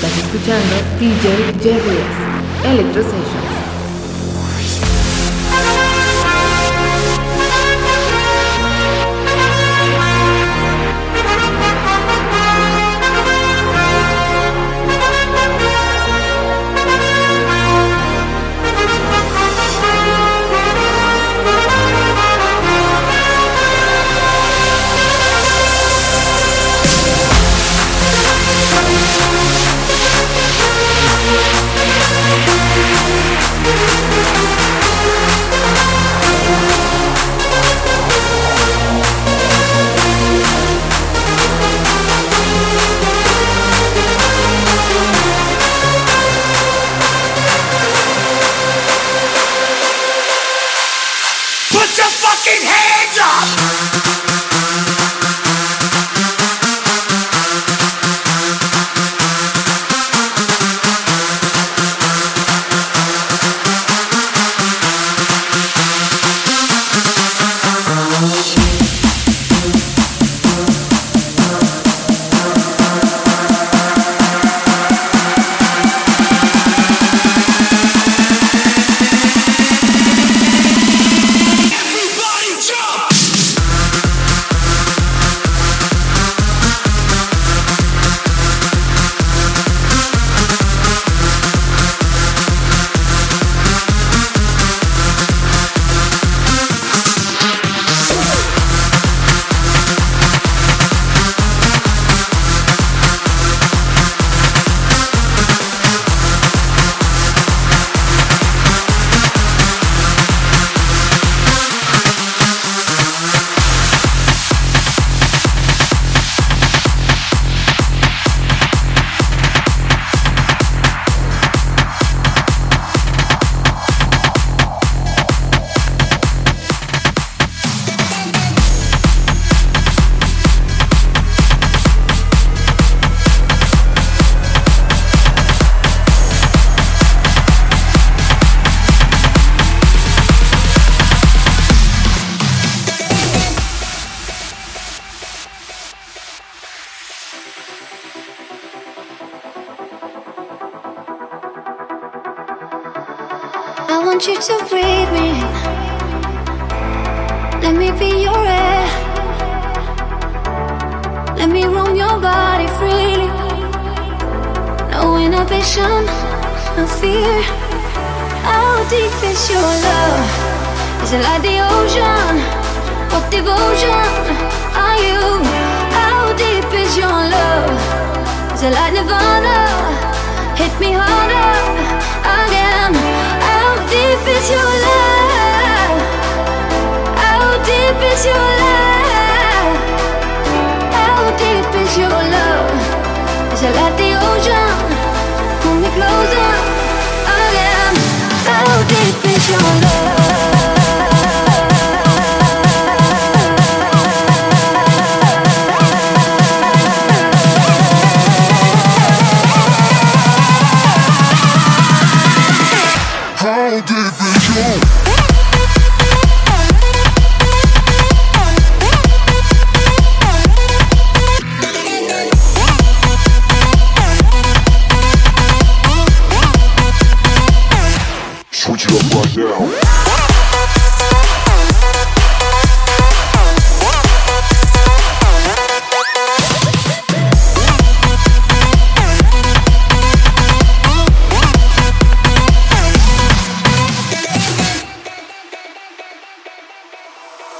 Estás escuchando DJ Jerry Electro Sessions.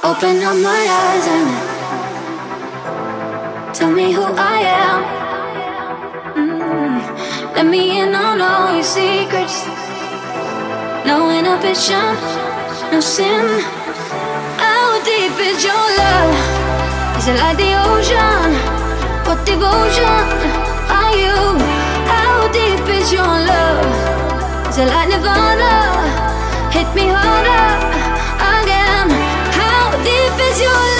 Open up my eyes and tell me who I am. Mm. Let me in on all your secrets no inhibition, no sin. How deep is your love? Is it like the ocean? What devotion are you? How deep is your love? Is it like nirvana? Hit me harder again. How deep is your love?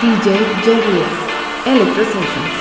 DJ Jerry Electro Sessions.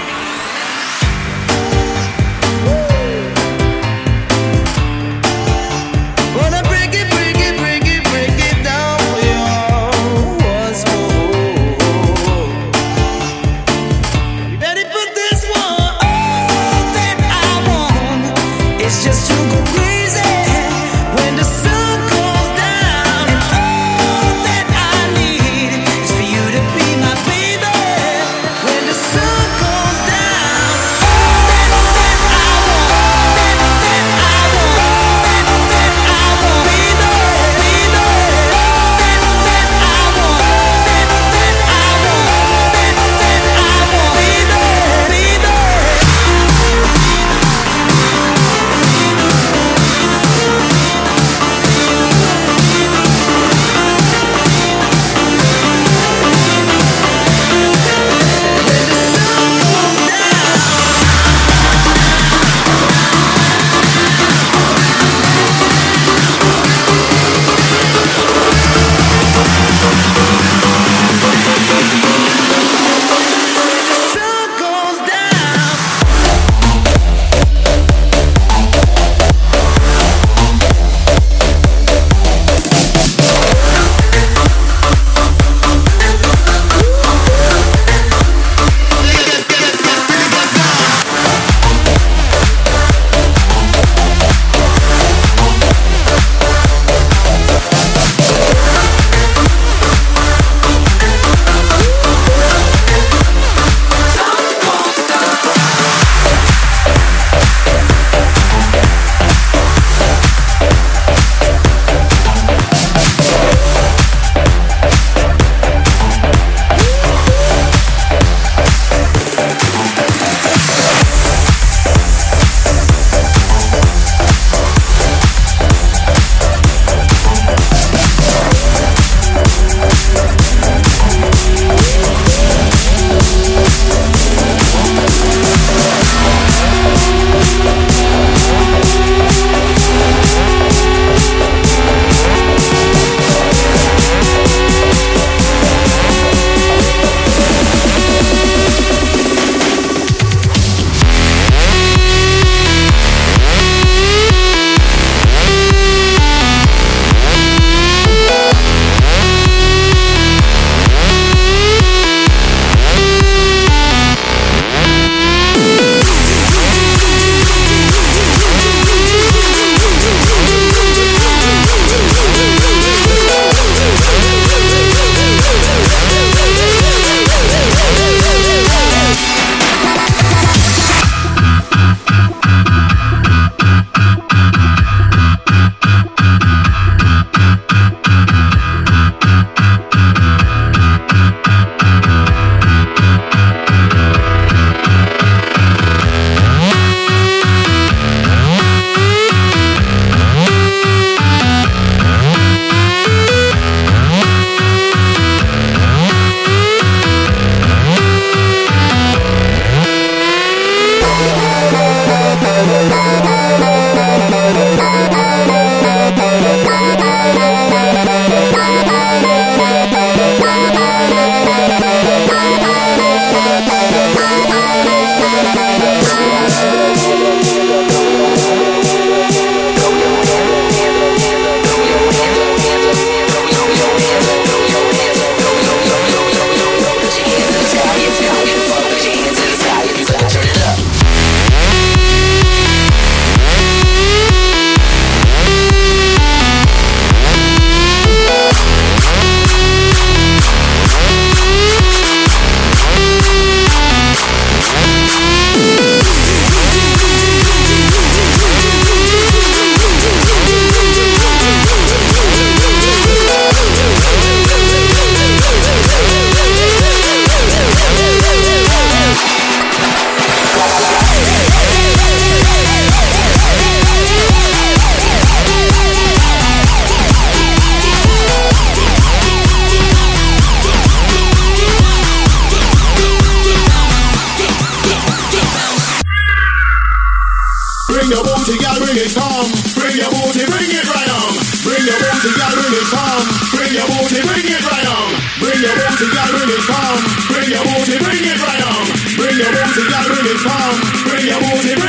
bring it home. Bring your booty, bring it right. Bring your booty, gotta bring it home. Bring your booty.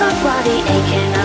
somebody aching.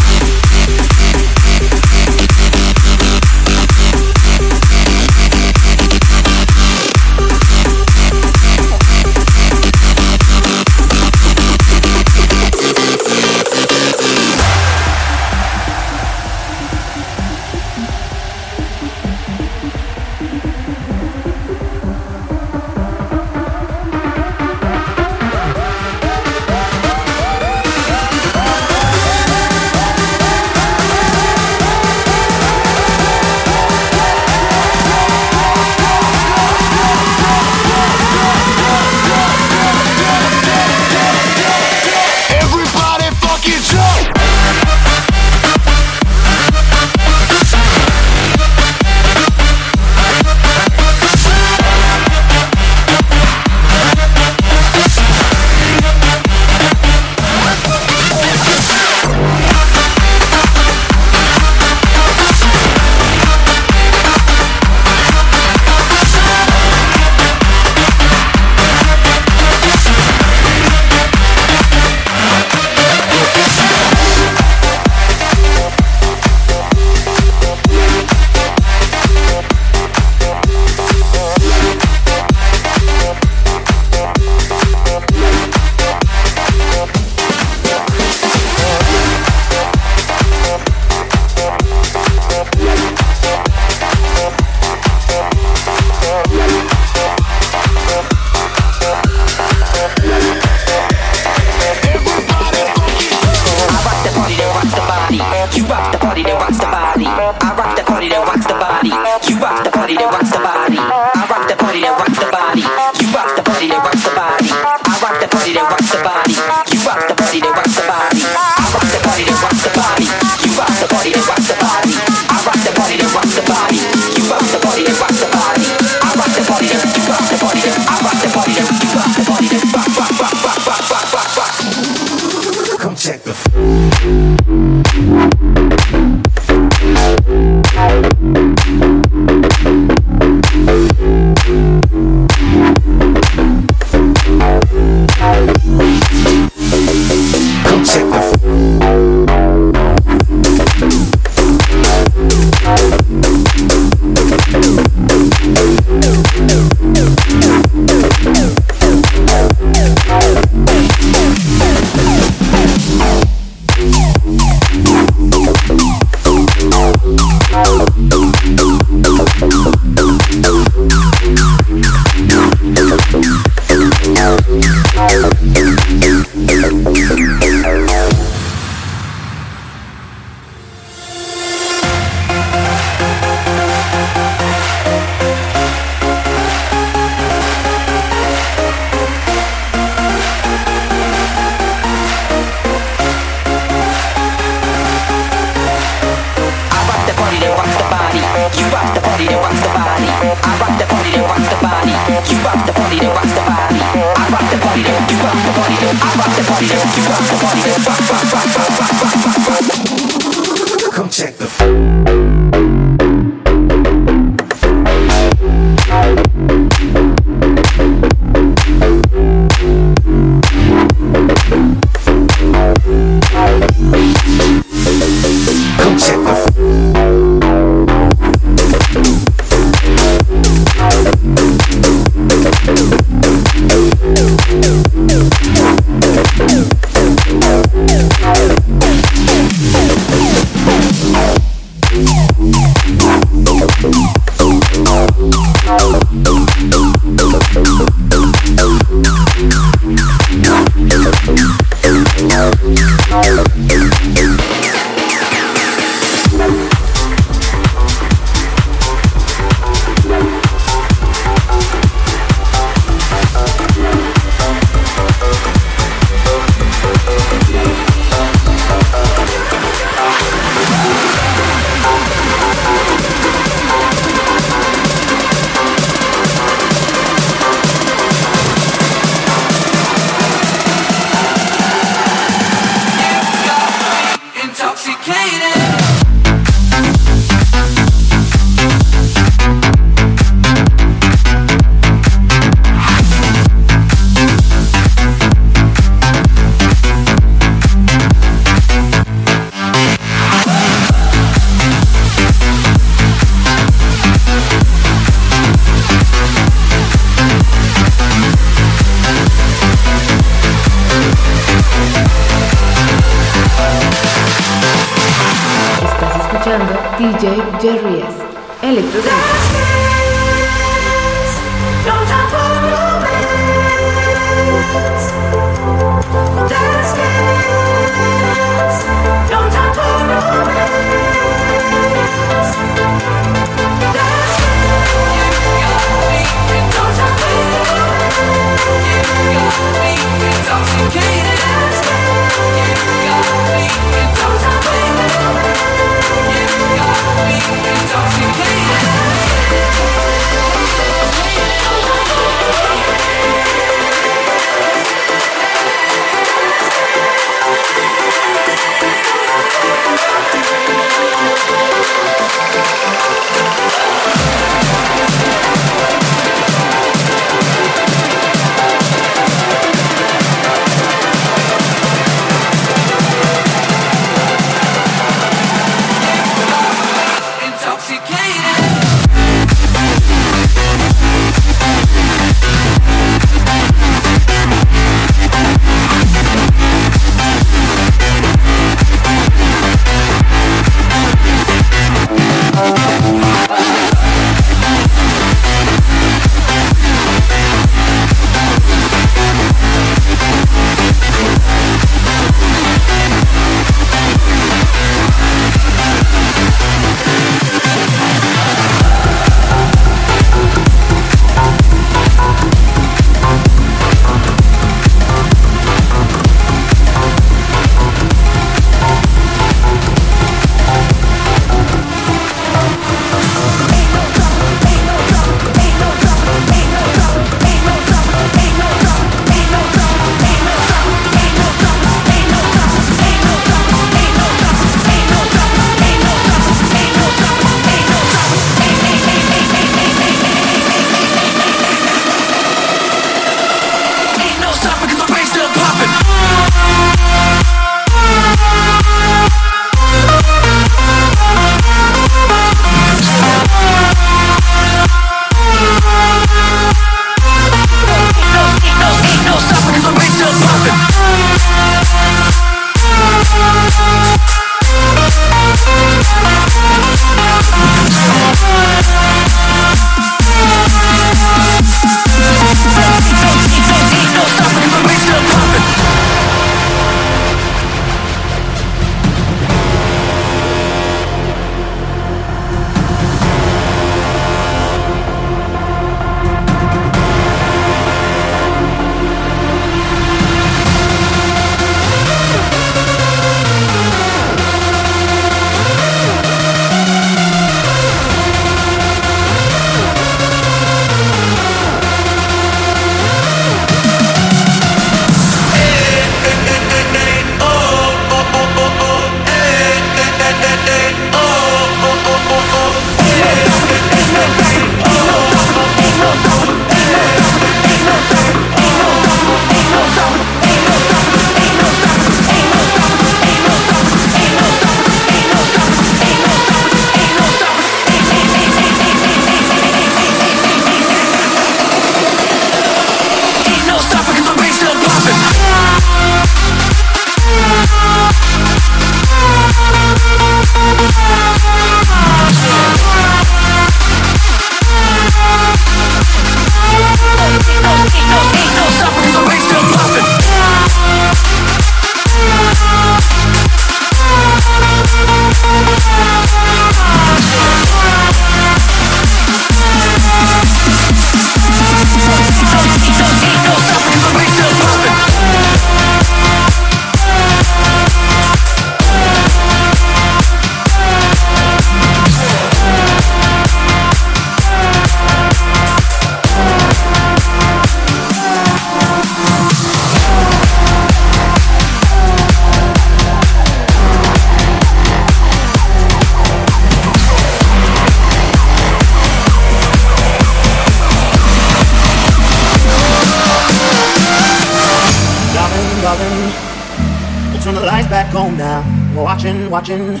Watching, watching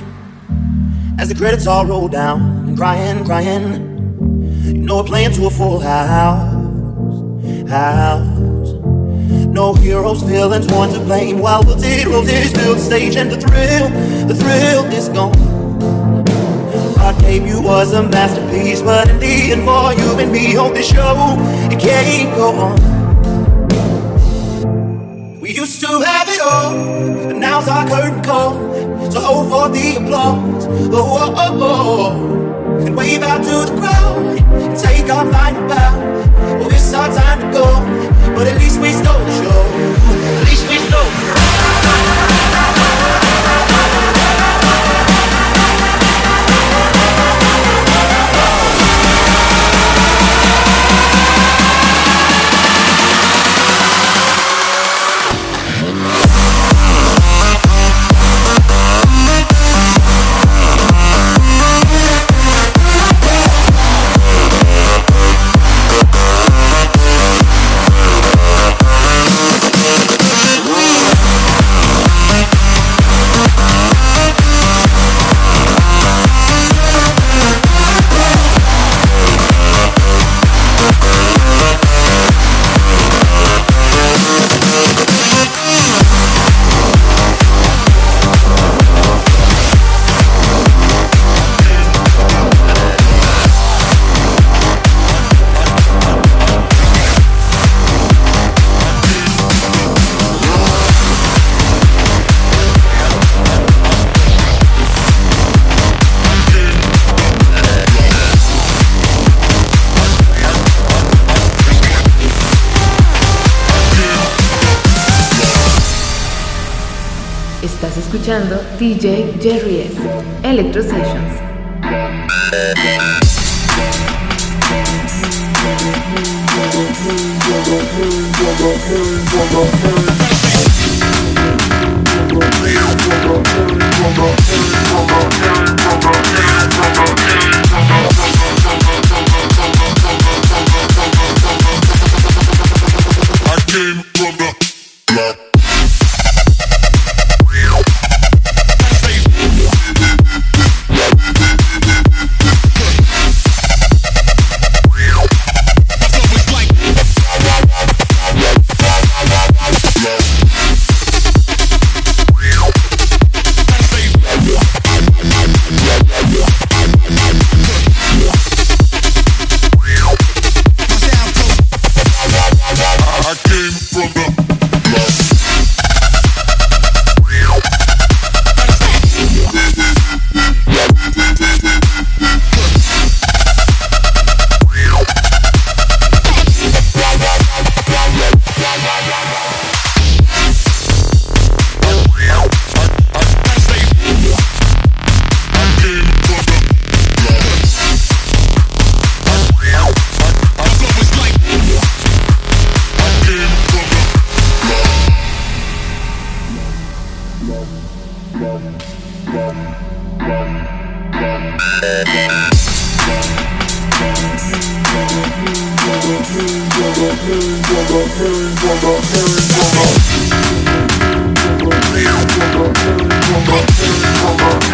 as the credits all roll down and crying, crying. You know we're playing to a full house, house. No heroes, villains, one to blame. While we'll did, we'll did the stage and the thrill, the thrill is gone. Our debut was a masterpiece, but in the end, for you and me, hope this show it can't go on. We used to have it all, but now's our curtain call. So hold for the applause. Oh, oh, oh, oh. And wave out to the crowd and take our final bow. Well, it's our time to go, but at least we stole the show. At least we stole the show. DJ Jerry. Electro Sessions. I came from the block. I came from the block. I came from the block.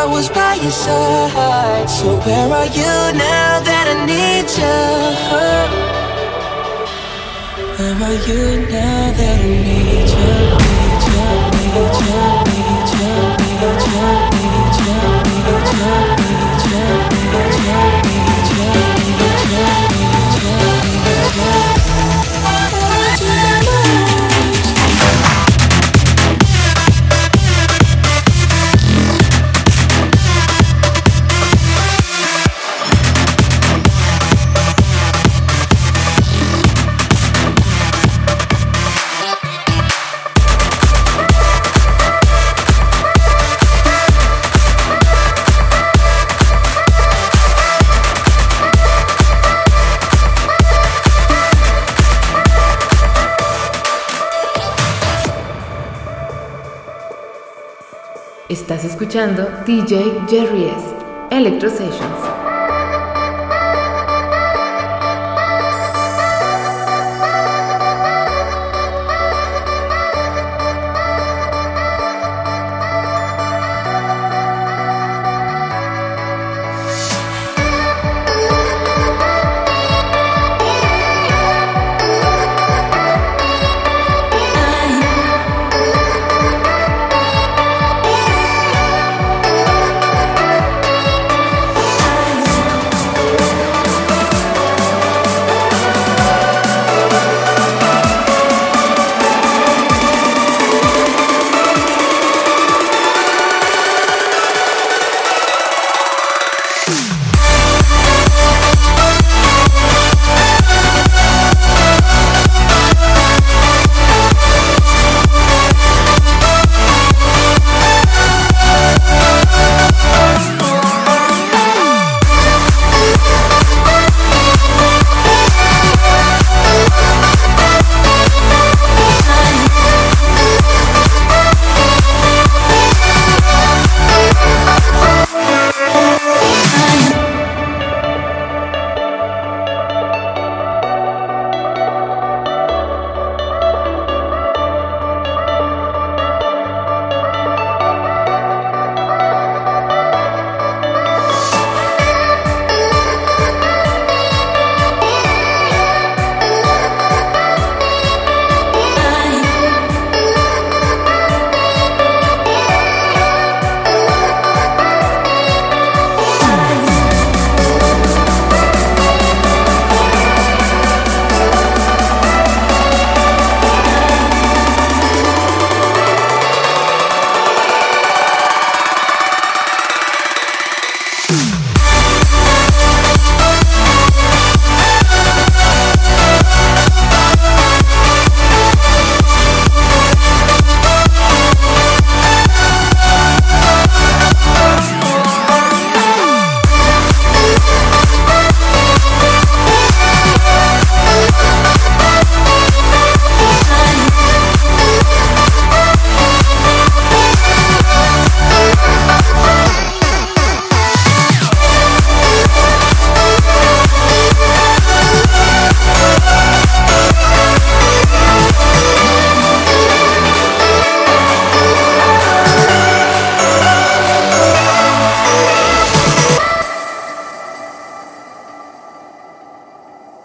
I was by your side. So where are you now that I need you? Where are you now that I need you? Need you, need you, need you, need you. Estás escuchando DJ Jerry S. Electro Sessions.